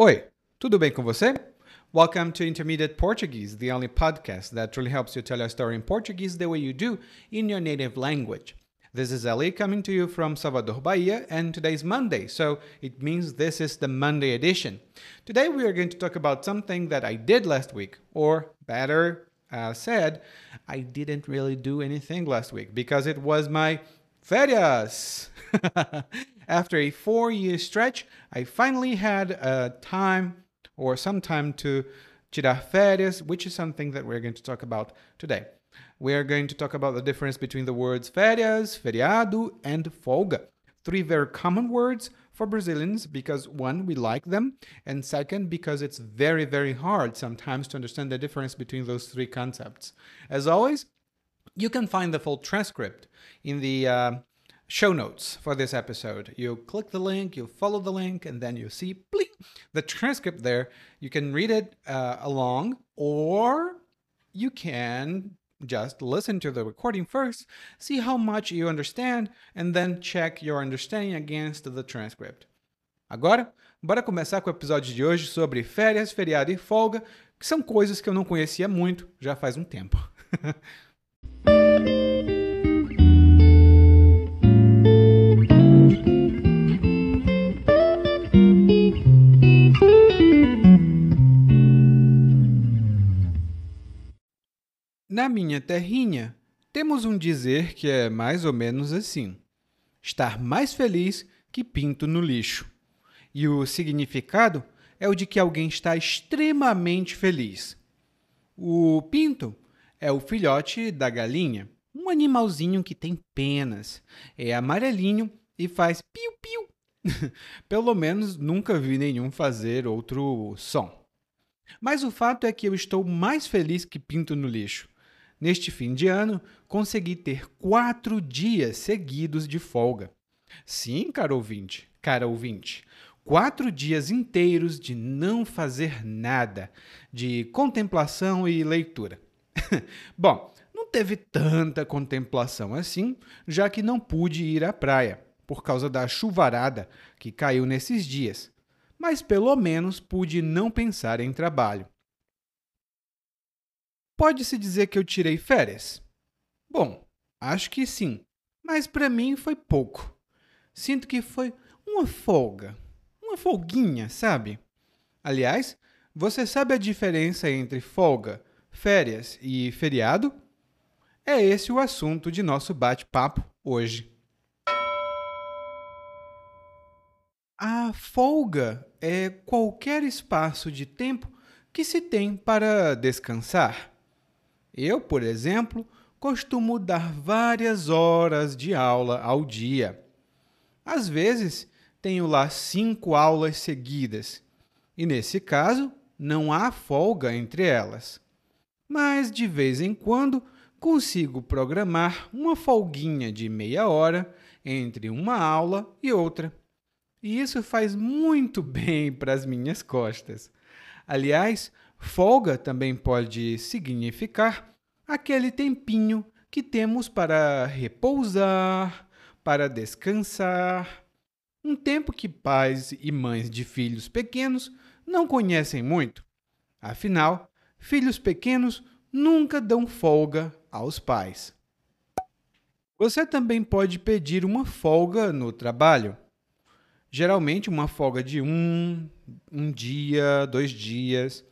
Oi, tudo bem com você? Welcome to Intermediate Portuguese, the only podcast that really helps you tell your story in Portuguese the way you do in your native language. This is Eli coming to you from Salvador, Bahia, and today's Monday, so it means this is the Monday edition. Today we are going to talk about something that I did last week, or better uh, said, I didn't really do anything last week because it was my ferias. After a four year stretch, I finally had a time or some time to tirar férias, which is something that we're going to talk about today. We are going to talk about the difference between the words férias, feriado, and folga. Three very common words for Brazilians because one, we like them, and second, because it's very, very hard sometimes to understand the difference between those three concepts. As always, you can find the full transcript in the uh, show notes for this episode. You click the link, you follow the link, and then you see bleep, the transcript there. You can read it uh, along, or you can just listen to the recording first, see how much you understand, and then check your understanding against the transcript. Agora, bora começar com o episódio de hoje sobre férias, feriado e folga, que são coisas que eu não conhecia muito já faz um tempo. Na minha terrinha, temos um dizer que é mais ou menos assim: estar mais feliz que pinto no lixo. E o significado é o de que alguém está extremamente feliz. O pinto é o filhote da galinha, um animalzinho que tem penas, é amarelinho e faz piu-piu. Pelo menos nunca vi nenhum fazer outro som. Mas o fato é que eu estou mais feliz que pinto no lixo. Neste fim de ano, consegui ter quatro dias seguidos de folga. Sim, caro ouvinte, cara ouvinte, quatro dias inteiros de não fazer nada, de contemplação e leitura. Bom, teve tanta contemplação assim, já que não pude ir à praia, por causa da chuvarada que caiu nesses dias, mas pelo menos pude não pensar em trabalho. Pode-se dizer que eu tirei férias? Bom, acho que sim, mas para mim foi pouco. Sinto que foi uma folga, uma folguinha, sabe? Aliás, você sabe a diferença entre folga, férias e feriado? É esse o assunto de nosso bate-papo hoje. A folga é qualquer espaço de tempo que se tem para descansar eu, por exemplo, costumo dar várias horas de aula ao dia. Às vezes, tenho lá cinco aulas seguidas, e nesse caso, não há folga entre elas. Mas, de vez em quando, consigo programar uma folguinha de meia hora entre uma aula e outra. E isso faz muito bem para as minhas costas. Aliás, Folga também pode significar aquele tempinho que temos para repousar, para descansar. Um tempo que pais e mães de filhos pequenos não conhecem muito. Afinal, filhos pequenos nunca dão folga aos pais. Você também pode pedir uma folga no trabalho. Geralmente, uma folga de um, um dia, dois dias.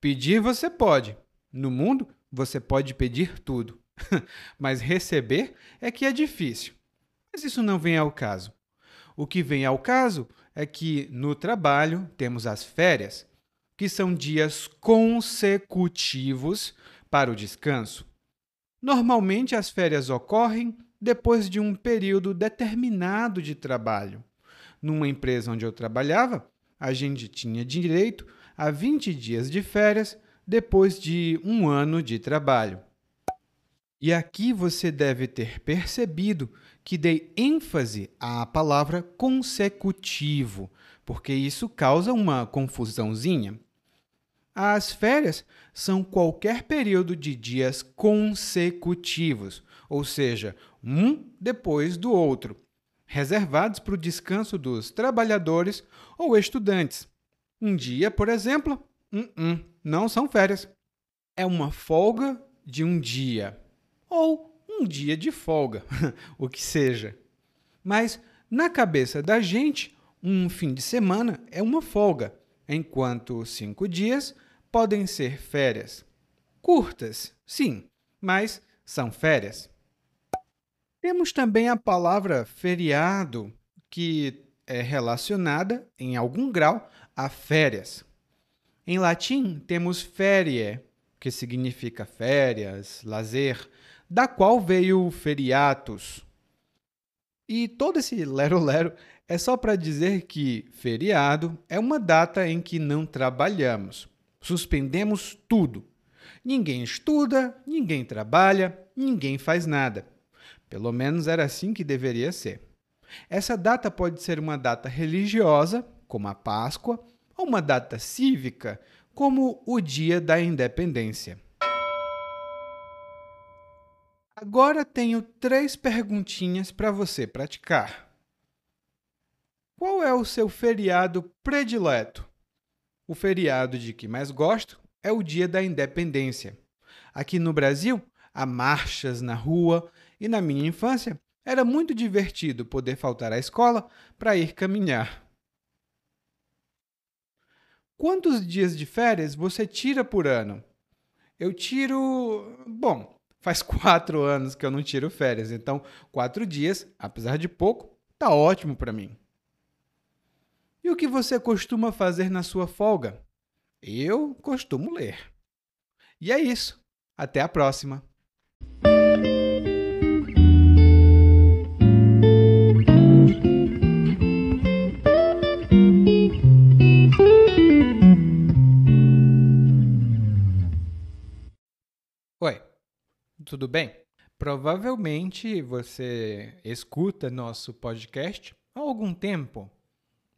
Pedir você pode. No mundo, você pode pedir tudo. Mas receber é que é difícil. Mas isso não vem ao caso. O que vem ao caso é que no trabalho temos as férias, que são dias consecutivos para o descanso. Normalmente as férias ocorrem depois de um período determinado de trabalho. Numa empresa onde eu trabalhava, a gente tinha direito a 20 dias de férias depois de um ano de trabalho. E aqui você deve ter percebido que dei ênfase à palavra consecutivo, porque isso causa uma confusãozinha. As férias são qualquer período de dias consecutivos, ou seja, um depois do outro, reservados para o descanso dos trabalhadores ou estudantes. Um dia, por exemplo, não são férias. É uma folga de um dia. Ou um dia de folga, o que seja. Mas, na cabeça da gente, um fim de semana é uma folga, enquanto cinco dias podem ser férias. Curtas, sim, mas são férias. Temos também a palavra feriado, que é relacionada, em algum grau, a férias. Em latim, temos ferie, que significa férias, lazer, da qual veio feriatus. E todo esse lero-lero é só para dizer que feriado é uma data em que não trabalhamos. Suspendemos tudo. Ninguém estuda, ninguém trabalha, ninguém faz nada. Pelo menos era assim que deveria ser. Essa data pode ser uma data religiosa, como a Páscoa, ou uma data cívica, como o Dia da Independência. Agora tenho três perguntinhas para você praticar. Qual é o seu feriado predileto? O feriado de que mais gosto é o Dia da Independência. Aqui no Brasil, há marchas na rua e na minha infância era muito divertido poder faltar à escola para ir caminhar. Quantos dias de férias você tira por ano? Eu tiro. Bom, faz quatro anos que eu não tiro férias, então quatro dias, apesar de pouco, tá ótimo para mim. E o que você costuma fazer na sua folga? Eu costumo ler. E é isso. Até a próxima! Oi, tudo bem? Provavelmente você escuta nosso podcast há algum tempo.